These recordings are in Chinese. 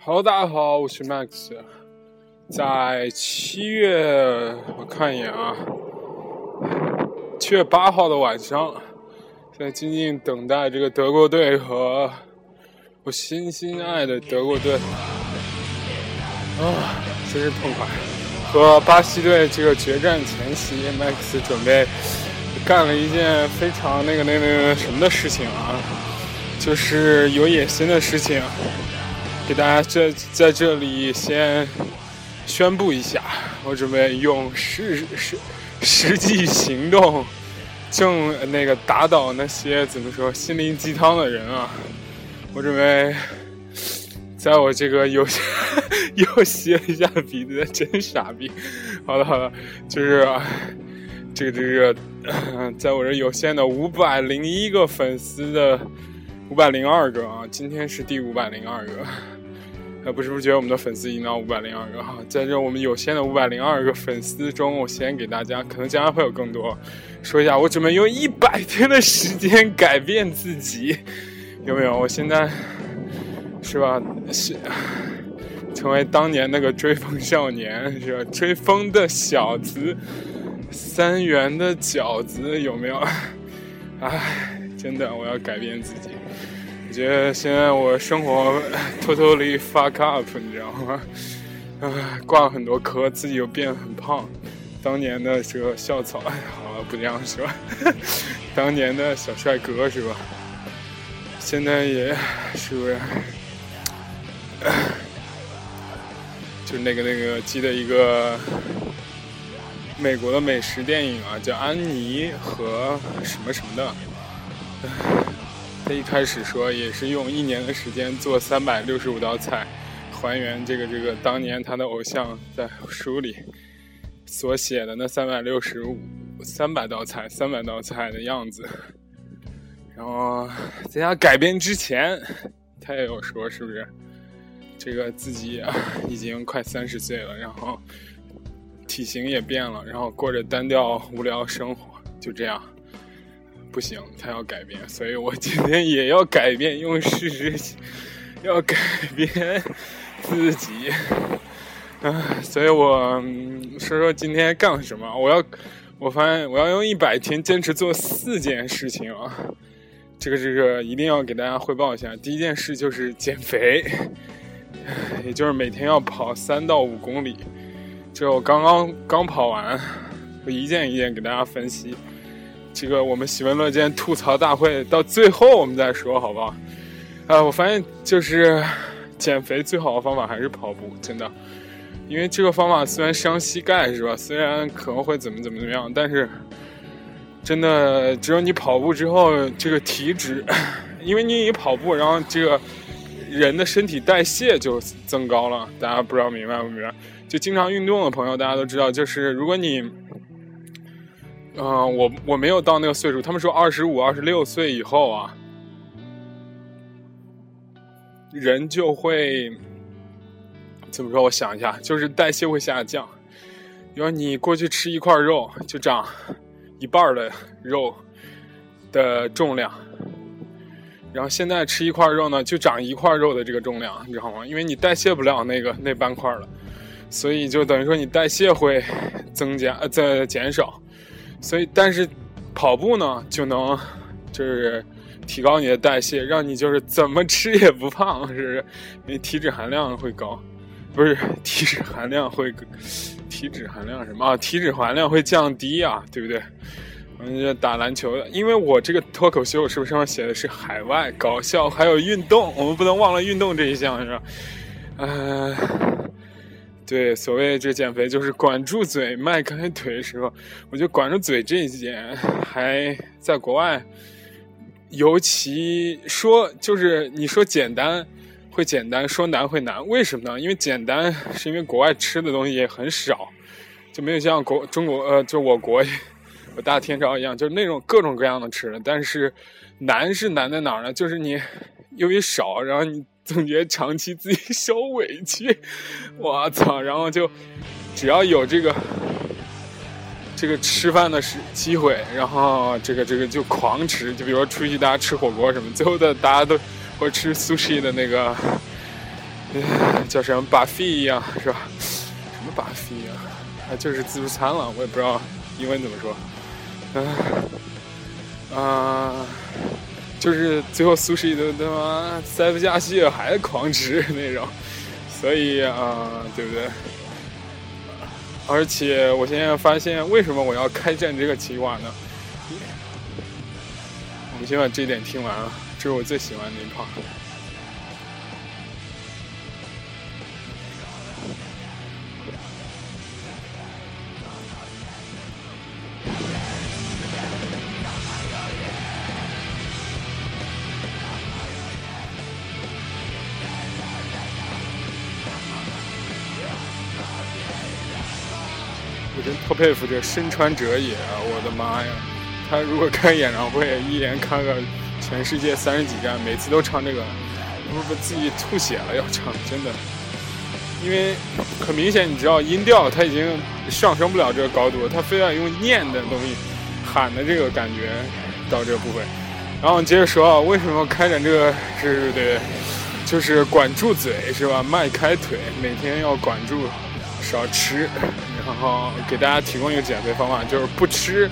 Hello，大家好，我是 Max。在七月，我看一眼啊，七月八号的晚上，在静静等待这个德国队和我心心爱的德国队啊，真是痛快！和巴西队这个决战前夕，Max 准备干了一件非常那个那个那个什么的事情啊，就是有野心的事情。给大家这在这里先宣布一下，我准备用实实实际行动，正那个打倒那些怎么说心灵鸡汤的人啊！我准备在我这个又又吸了一下鼻子，真傻逼！好了好了，就是这个这个，在我这有限的五百零一个粉丝的五百零二个啊，今天是第五百零二个。呃，不是不是觉得我们的粉丝已经到五百零二个哈，在这我们有限的五百零二个粉丝中，我先给大家，可能将来会有更多，说一下，我准备用一百天的时间改变自己，有没有？我现在是吧？是成为当年那个追风少年，是吧？追风的小子，三元的饺子，有没有？唉，真的，我要改变自己。我觉得现在我生活 totally fuck up，你知道吗？啊，挂了很多科，自己又变得很胖。当年的这个校草，哎 好了不这样是吧？当年的小帅哥是吧？现在也是不是？就那个那个，记得一个美国的美食电影啊，叫《安妮和什么什么的》。他一开始说也是用一年的时间做三百六十五道菜，还原这个这个当年他的偶像在书里所写的那三百六十五三百道菜三百道菜的样子。然后在他改编之前，他也有说是不是这个自己 已经快三十岁了，然后体型也变了，然后过着单调无聊生活，就这样。不行，他要改变，所以我今天也要改变，用事实要改变自己。啊，所以我说说今天干了什么。我要，我发现我要用一百天坚持做四件事情啊。这个这个一定要给大家汇报一下。第一件事就是减肥，也就是每天要跑三到五公里。这我刚刚刚跑完，我一件一件给大家分析。这个我们喜闻乐见吐槽大会到最后我们再说，好不好？啊，我发现就是减肥最好的方法还是跑步，真的。因为这个方法虽然伤膝盖，是吧？虽然可能会怎么怎么怎么样，但是真的只有你跑步之后，这个体脂，因为你一跑步，然后这个人的身体代谢就增高了。大家不知道明白不明白？就经常运动的朋友，大家都知道，就是如果你。嗯，我我没有到那个岁数。他们说二十五、二十六岁以后啊，人就会怎么说？我想一下，就是代谢会下降。比如你过去吃一块肉，就长一半的肉的重量，然后现在吃一块肉呢，就长一块肉的这个重量，你知道吗？因为你代谢不了那个那半块了，所以就等于说你代谢会增加呃在减少。所以，但是跑步呢，就能就是提高你的代谢，让你就是怎么吃也不胖，是不是？你体脂含量会高，不是体脂含量会体脂含量什么啊？体脂含量会降低啊，对不对？嗯，打篮球的，因为我这个脱口秀是不是上面写的是海外搞笑，还有运动，我们不能忘了运动这一项，是吧？呃。对，所谓这减肥就是管住嘴，迈开腿，是吧？我觉得管住嘴这一点，还在国外，尤其说就是你说简单会简单，说难会难，为什么呢？因为简单是因为国外吃的东西也很少，就没有像国中国呃，就我国我大天朝一样，就是那种各种各样的吃的。但是难是难在哪儿呢？就是你由于少，然后你。总觉得长期自己受委屈，我操！然后就只要有这个这个吃饭的时机会，然后这个这个就狂吃，就比如说出去大家吃火锅什么，最后的大家都或吃 sushi 的那个叫什么 buffet 一样是吧？什么 buffet 啊？啊，就是自助餐了，我也不知道英文怎么说。嗯啊，就是最后苏轼都他妈塞不下去，还狂吃那种，所以啊，对不对？而且我现在发现，为什么我要开战这个计划呢？我们先把这一点听完啊，这是我最喜欢的一 part。佩服这身穿者也啊！我的妈呀，他如果开演唱会，一连开个全世界三十几站，每次都唱这个，不不自己吐血了要唱，真的。因为很明显，你知道音调他已经上升不了这个高度，他非要用念的东西喊的这个感觉到这个部分。然后接着说啊，为什么开展这个是对，就是管住嘴是吧？迈开腿，每天要管住，少吃。然后给大家提供一个减肥方法，就是不吃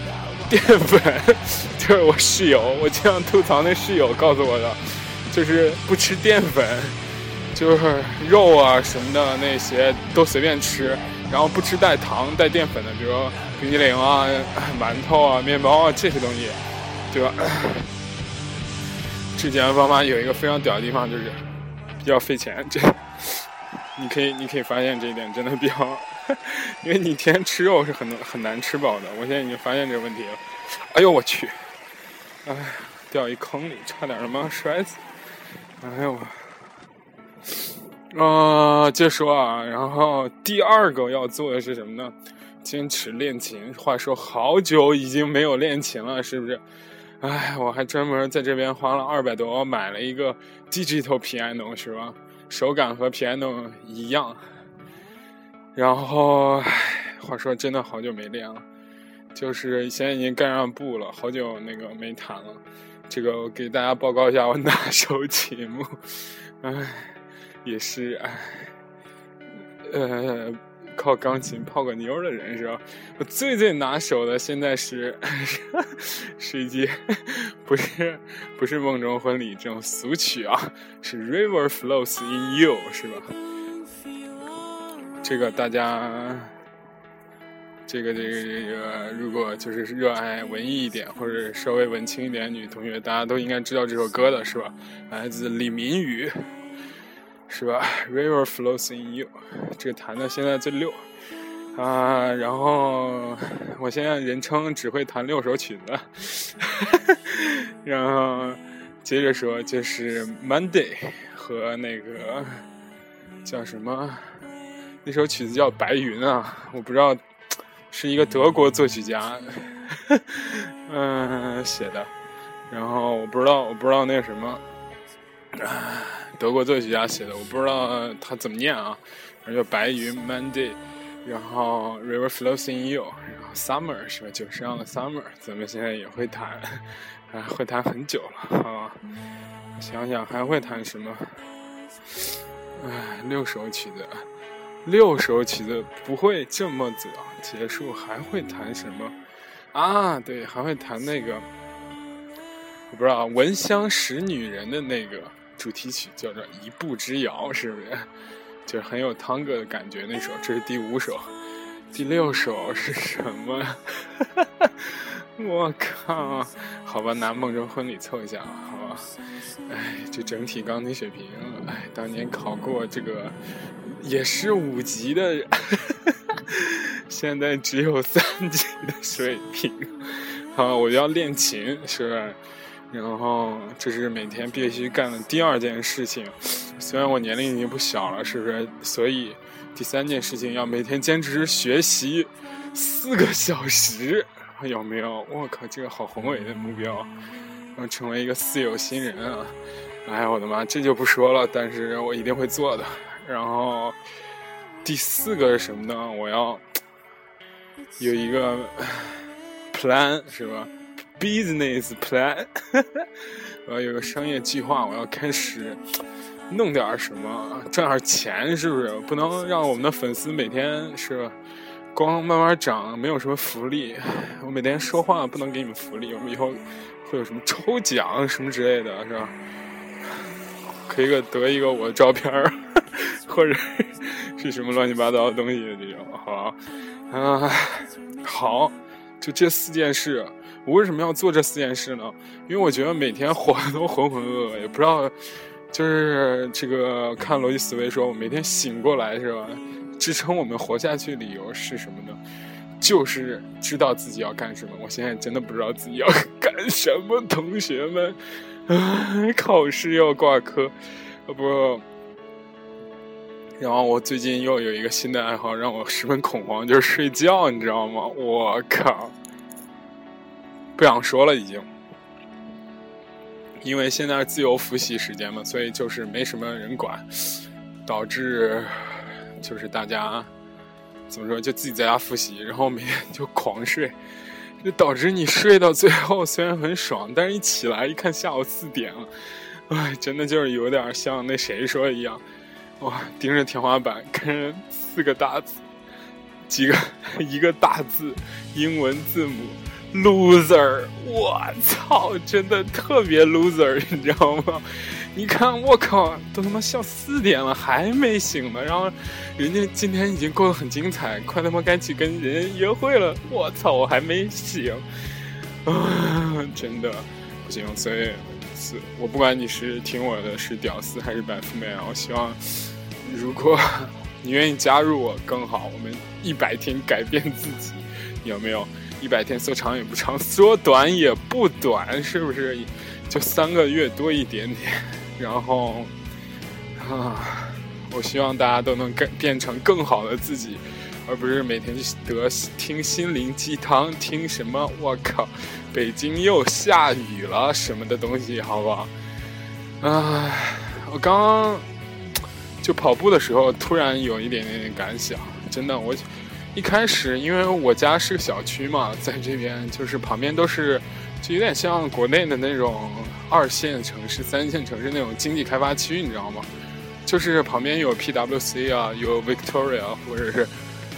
淀粉。就是我室友，我经常吐槽那室友告诉我的，就是不吃淀粉，就是肉啊什么的那些都随便吃，然后不吃带糖带淀粉的，比如说冰激凌啊、馒头啊、面包啊这些东西，对吧？这减肥方法有一个非常屌的地方，就是比较费钱。这你可以你可以发现这一点真的比较。因为你天天吃肉是很很难吃饱的，我现在已经发现这个问题了。哎呦我去！哎，掉一坑里，差点他妈摔死！哎呦我……啊，接着说啊，然后第二个要做的是什么呢？坚持练琴。话说好久已经没有练琴了，是不是？哎，我还专门在这边花了二百多买了一个 digital piano，是吧？手感和 piano 一样。然后，话说真的好久没练了，就是现在已经盖上布了，好久那个没弹了。这个我给大家报告一下我拿手曲目，唉，也是唉，呃，靠钢琴泡个妞的人是吧？我最最拿手的现在是 是一节，不是不是梦中婚礼这种俗曲啊，是 River Flows in You 是吧？这个大家，这个这个这个，如果就是热爱文艺一点或者稍微文青一点女同学，大家都应该知道这首歌的是吧？来自李明宇，是吧？River flows in you，这个弹的现在最溜啊！然后我现在人称只会弹六首曲子，然后接着说就是 Monday 和那个叫什么？那首曲子叫《白云》啊，我不知道是一个德国作曲家，嗯写的，然后我不知道我不知道那个什么啊，德国作曲家写的，我不知道他怎么念啊，反正叫《白云》Monday，然后 River flows in you，然后 Summer 是吧？九十样的 Summer，咱们现在也会弹，啊，会弹很久了啊，想想还会弹什么？哎，六首曲子。六首曲子不会这么早结束，还会弹什么？啊，对，还会弹那个，我不知道《闻香识女人》的那个主题曲，叫做《一步之遥》，是不是？就是很有汤哥的感觉。那首，这是第五首，第六首是什么？我靠！好吧，拿《梦中婚礼》凑一下，好吧。哎，这整体钢琴水平，哎，当年考过这个。也是五级的，现在只有三级的水平。好，我要练琴，是不是？然后这是每天必须干的第二件事情。虽然我年龄已经不小了，是不是？所以第三件事情要每天坚持学习四个小时，有没有？我靠，这个好宏伟的目标，要成为一个四有新人啊！哎呀，我的妈，这就不说了，但是我一定会做的。然后，第四个是什么呢？我要有一个 plan 是吧？business plan，我要有个商业计划，我要开始弄点什么，赚点钱，是不是？不能让我们的粉丝每天是，光慢慢涨，没有什么福利。我每天说话不能给你们福利，我们以后会有什么抽奖什么之类的，是吧？可以个得一个我的照片，或者。是什么乱七八糟的东西？这种好啊，好，就这四件事。我为什么要做这四件事呢？因为我觉得每天活的都浑浑噩噩，也不知道，就是这个看逻辑思维说，我每天醒过来是吧？支撑我们活下去理由是什么呢？就是知道自己要干什么。我现在真的不知道自己要干什么，同学们，考试要挂科，不。然后我最近又有一个新的爱好，让我十分恐慌，就是睡觉，你知道吗？我靠，不想说了已经，因为现在是自由复习时间嘛，所以就是没什么人管，导致就是大家怎么说，就自己在家复习，然后每天就狂睡，就导致你睡到最后虽然很爽，但是一起来一看下午四点了，哎，真的就是有点像那谁说的一样。哇！盯着天花板，看着四个大字，几个一个大字，英文字母，loser！我操，真的特别 loser，你知道吗？你看，我靠，都他妈笑四点了，还没醒呢。然后，人家今天已经过得很精彩，快他妈该去跟人家约会了。我操，我还没醒，啊，真的不行。所以，是我不管你是听我的是屌丝还是白富美，我希望。如果你愿意加入我更好，我们一百天改变自己，有没有？一百天说长也不长，说短也不短，是不是？就三个月多一点点。然后啊，我希望大家都能变变成更好的自己，而不是每天得听心灵鸡汤，听什么我靠，北京又下雨了什么的东西，好不好？啊，我刚。就跑步的时候，突然有一点点感想，真的，我一开始因为我家是个小区嘛，在这边就是旁边都是，就有点像国内的那种二线城市、三线城市那种经济开发区，你知道吗？就是旁边有 PWC 啊，有 Victoria，或者是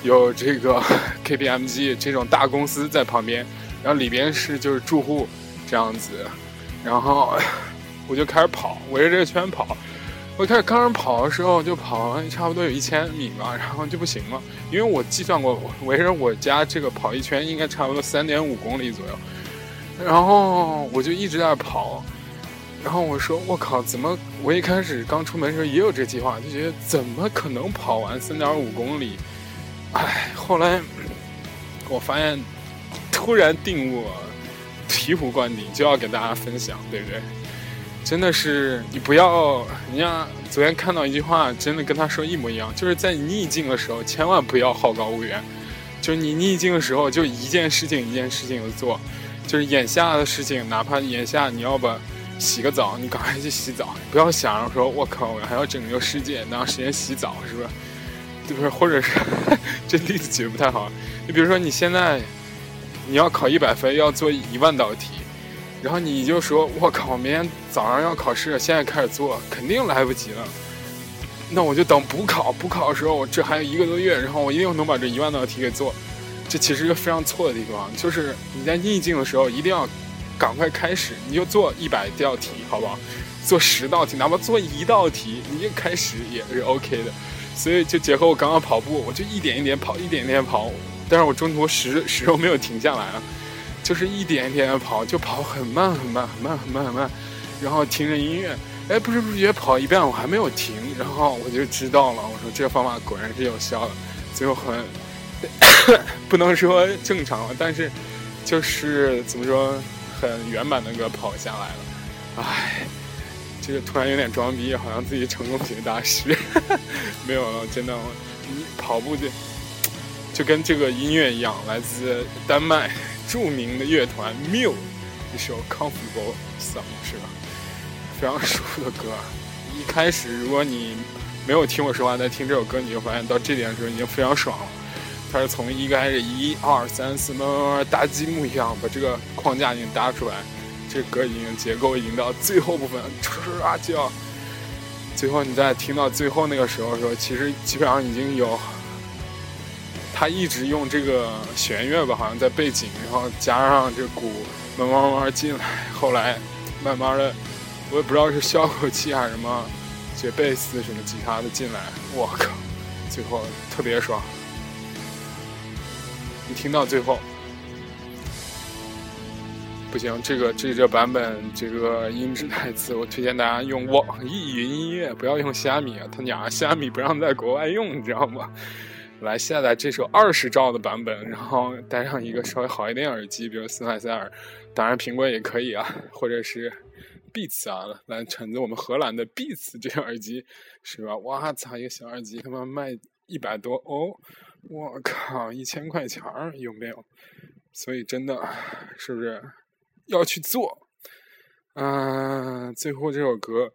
有这个 KPMG 这种大公司在旁边，然后里边是就是住户这样子，然后 我就开始跑，围着这个圈跑。我开始刚开始跑的时候就跑差不多有一千米吧，然后就不行了，因为我计算过，围着我家这个跑一圈应该差不多三点五公里左右，然后我就一直在跑，然后我说我靠，怎么我一开始刚出门的时候也有这计划，就觉得怎么可能跑完三点五公里？哎，后来我发现突然定我，醍醐灌顶，就要给大家分享，对不对？真的是你不要，人家昨天看到一句话，真的跟他说一模一样，就是在逆境的时候，千万不要好高骛远。就是你逆境的时候，就一件事情一件事情的做。就是眼下的事情，哪怕眼下你要把洗个澡，你赶快去洗澡，不要想着说“我靠，我还要拯救世界，哪有时间洗澡是吧？”对不是？或者是这例子举的不太好。你比如说你现在你要考一百分，要做一万道题。然后你就说：“我靠，明天早上要考试，现在开始做，肯定来不及了。那我就等补考，补考的时候，我这还有一个多月，然后我一定能把这一万道题给做。这其实一个非常错的地方，就是你在逆境的时候，一定要赶快开始，你就做一百道题，好不好？做十道题，哪怕做一道题，你就开始也是 OK 的。所以就结合我刚刚跑步，我就一点一点跑，一点一点跑，但是我中途始始终没有停下来啊。”就是一点一点的跑，就跑很慢很慢很慢很慢很慢，然后听着音乐，哎，不知不觉跑一遍，我还没有停，然后我就知道了，我说这个方法果然是有效的，最后很不能说正常了，但是就是怎么说很圆满的个跑下来了，唉，这个突然有点装逼，好像自己成功学大师，没有了，真的，你跑步就就跟这个音乐一样，来自丹麦。著名的乐团 Muse 一首 Comfortable Song 是吧？非常舒服的歌。一开始如果你没有听我说话在听这首歌，你就发现到这点的时候已经非常爽了。它是从一开始一二三四慢慢慢搭积木一样把这个框架已经搭出来，这歌已经结构已经到最后部分，唰就要，最后你再听到最后那个时候的时候，其实基本上已经有，他一直用这个弦乐吧，好像在背景，然后加上这鼓慢慢慢慢进来，后来慢慢的，我也不知道是效果器还是什么，这贝斯什么吉他的进来，我靠，最后特别爽。你听到最后，不行，这个这个版本这个音质太次，我推荐大家用网易云音乐，不要用虾米啊，他娘虾米不让在国外用，你知道吗？来下载这首二十兆的版本，然后带上一个稍微好一点耳机，比如森海塞尔，当然苹果也可以啊，或者是 Beats 啊，来橙子我们荷兰的 Beats 这个耳机是吧？哇操，一个小耳机他妈卖一百多欧。我靠，一千块钱有没有？所以真的，是不是要去做？嗯，最后这首歌，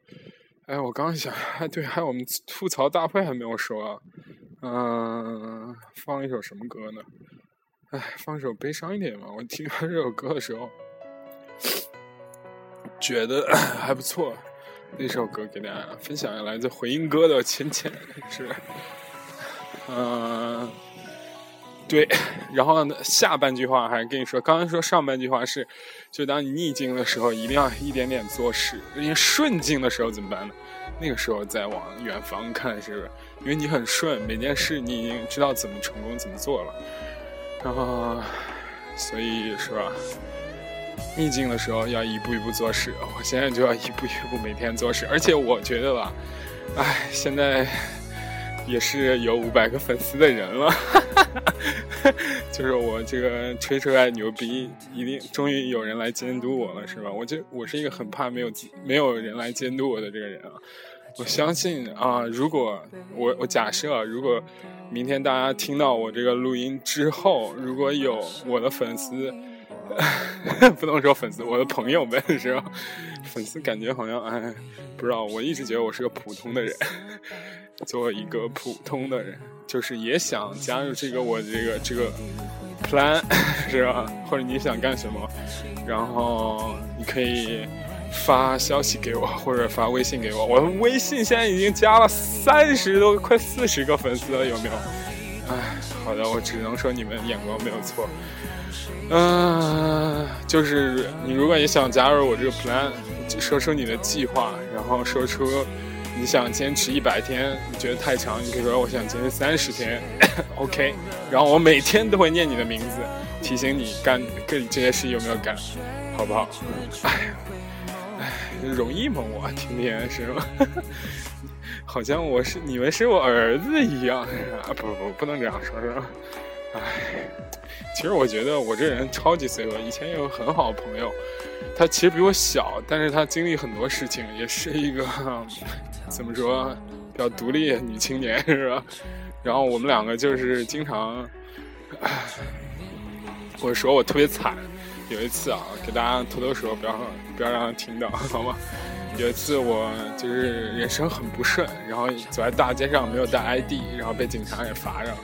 哎，我刚想，哎，对，还有我们吐槽大会还没有说，嗯，放一首什么歌呢？哎，放一首悲伤一点吧。我听完这首歌的时候，觉得 还不错。那首歌给大家分享一下，来自回音哥的《浅浅》，是。嗯，对，然后呢，下半句话还是跟你说，刚刚说上半句话是，就当你逆境的时候，一定要一点点做事；，因为顺境的时候怎么办呢？那个时候再往远方看，是不是？因为你很顺，每件事你已经知道怎么成功，怎么做了，然后，所以是吧？逆境的时候要一步一步做事，我现在就要一步一步每天做事，而且我觉得吧，哎，现在。也是有五百个粉丝的人了，就是我这个吹出来牛逼，一定终于有人来监督我了，是吧？我就我是一个很怕没有没有人来监督我的这个人啊。我相信啊，如果我我假设，如果明天大家听到我这个录音之后，如果有我的粉丝，不能说粉丝，我的朋友们是吧？粉丝感觉好像哎，不知道，我一直觉得我是个普通的人。做一个普通的人，就是也想加入这个我这个这个 plan 是吧？或者你想干什么，然后你可以发消息给我，或者发微信给我。我微信现在已经加了三十多，快四十个粉丝了，有没有？哎，好的，我只能说你们眼光没有错。嗯，就是你如果也想加入我这个 plan，说出你的计划，然后说出。你想坚持一百天，你觉得太长，你可以说我想坚持三十天，OK。然后我每天都会念你的名字，提醒你干干这些事有没有干，好不好？哎，哎，容易吗？我天天是吗？好像我是你们是我儿子一样，啊不不不能这样说，是吧？哎，其实我觉得我这人超级随和，以前有很好的朋友，他其实比我小，但是他经历很多事情，也是一个。怎么说，比较独立女青年是吧？然后我们两个就是经常，我说我特别惨。有一次啊，给大家偷偷说，不要不要让他听到，好吗？有一次我就是人生很不顺，然后走在大街上没有带 ID，然后被警察给罚了。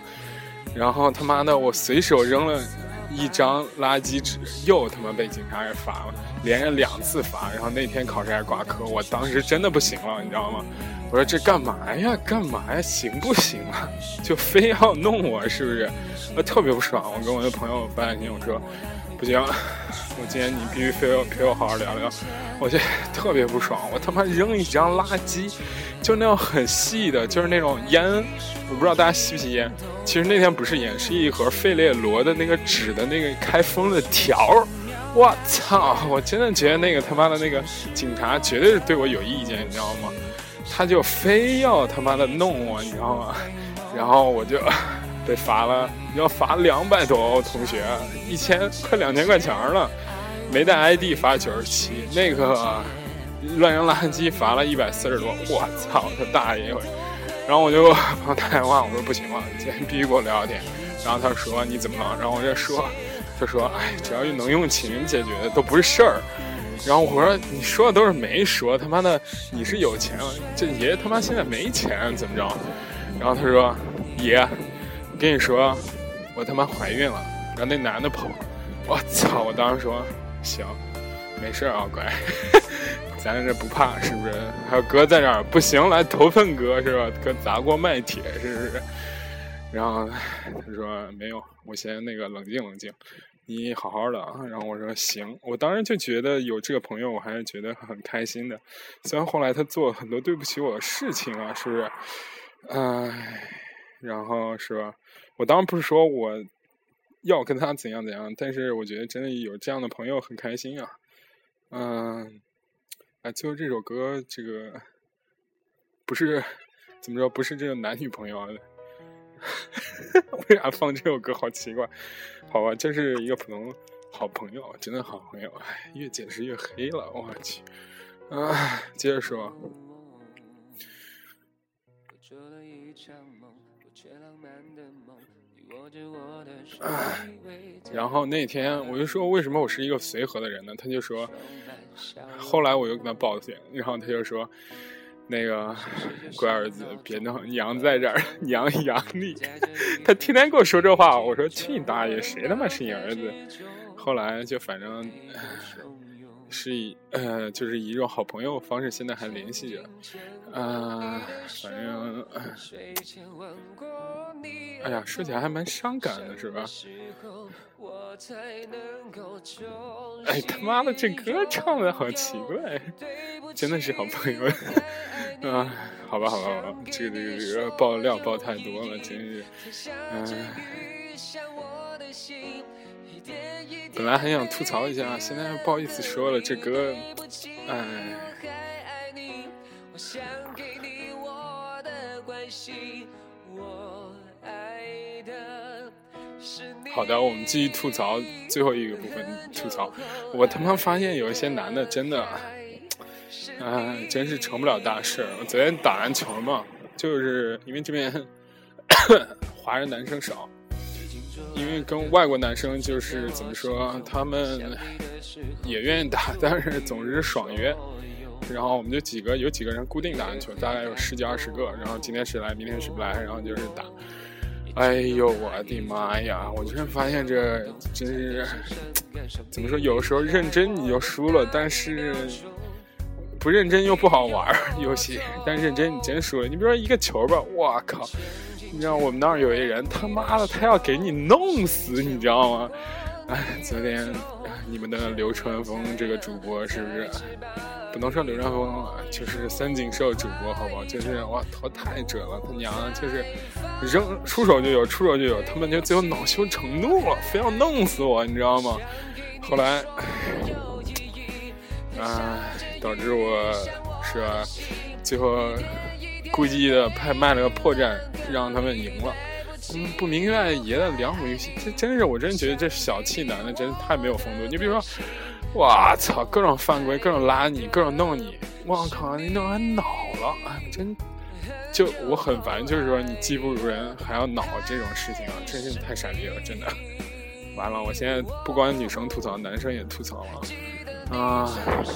然后他妈的，我随手扔了一张垃圾纸，又他妈被警察给罚了。连着两次罚，然后那天考试还挂科，我当时真的不行了，你知道吗？我说这干嘛呀？干嘛呀？行不行啊？就非要弄我，是不是？我特别不爽。我跟我的朋友发短信，我说不行，我今天你必须非要陪我好好聊聊。我这特别不爽，我他妈扔一张垃圾，就那种很细的，就是那种烟，我不知道大家吸不吸烟。其实那天不是烟，是一盒费列罗的那个纸的那个开封的条儿。我操！我真的觉得那个他妈的那个警察绝对是对我有意见，你知道吗？他就非要他妈的弄我，你知道吗？然后我就被罚了，要罚两百多，同学，一千快两千块钱了。没带 ID 罚九十七，那个乱扔垃圾罚了一百四十多。我操他大爷！然后我就朋友打电话，我说不行了，今天必须给我聊聊天。然后他说你怎么了？然后我就说。他说：“哎，只要能用钱解决的都不是事儿。”然后我说你说的都是没说，他妈的你是有钱，这爷爷他妈现在没钱怎么着？然后他说爷，跟你说，我他妈怀孕了。然后那男的跑，我操！我当时说行，没事啊，乖，咱这不怕是不是？还有哥在这儿，不行，来投奔哥是吧？哥砸锅卖铁是不是？然后他说没有，我先那个冷静冷静。你好好的，然后我说行，我当时就觉得有这个朋友，我还是觉得很开心的。虽然后来他做很多对不起我的事情啊，是不是？唉，然后是吧？我当然不是说我要跟他怎样怎样，但是我觉得真的有这样的朋友很开心啊。嗯，哎，最后这首歌这个不是怎么说，不是这个男女朋友。为啥放这首歌？好奇怪，好吧，就是一个普通好朋友，真的好朋友。哎，越解释越黑了，我去。啊，接着说。然后那天我就说，为什么我是一个随和的人呢？他就说，后来我又跟他抱怨，然后他就说。那个乖儿子，别闹，娘在这儿，娘养你。他天天跟我说这话，我说去你大爷，谁他妈是你儿子？后来就反正是以呃，就是以一种好朋友方式，现在还联系着。嗯，反正哎呀，说起来还蛮伤感的，是吧？哎他妈的，这歌唱的好奇怪，真的是好朋友。啊，好吧，好吧，好吧，这个这个这个爆料爆太多了，真是，嗯，本来很想吐槽一下，现在不好意思说了，这歌，哎。好的，我们继续吐槽最后一个部分，吐槽，我他妈发现有一些男的真的。哎，真是成不了大事。我昨天打篮球嘛，就是因为这边 华人男生少，因为跟外国男生就是怎么说，他们也愿意打，但是总是爽约。然后我们就几个，有几个人固定打篮球，大概有十几二十个。然后今天谁来，明天谁不来，然后就是打。哎呦，我的妈呀！我突然发现这真是怎么说，有时候认真你就输了，但是。不认真又不好玩游戏，但认真你真输了。你比如说一个球吧，我靠！你知道我们那儿有一人，他妈的他要给你弄死，你知道吗？哎，昨天你们的流川枫这个主播是不是？不能说流川枫，就是三井寿主播，好不好？就是哇，头太准了，他娘的，就是扔出手就有，出手就有，他们就最后恼羞成怒了，非要弄死我，你知道吗？后来，哎。导致我是？最后故意的拍卖了个破绽，让他们赢了。嗯，不明白爷的良好游戏，这真是我真觉得这小气男的真是太没有风度。你比如说，我操，各种犯规，各种拉你，各种弄你，我靠，你弄俺恼了，哎，真就我很烦，就是说你技不如人还要恼这种事情啊，真是太傻逼了，真的。完了，我现在不光女生吐槽，男生也吐槽了。啊，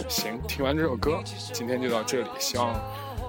行，听完这首歌，今天就到这里。希望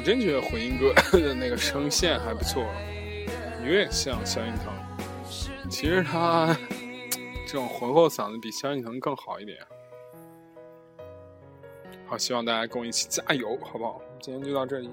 我真觉得混音哥 的那个声线还不错，有点像萧敬腾。其实他这种浑厚嗓子比萧敬腾更好一点。好，希望大家跟我一起加油，好不好？今天就到这里。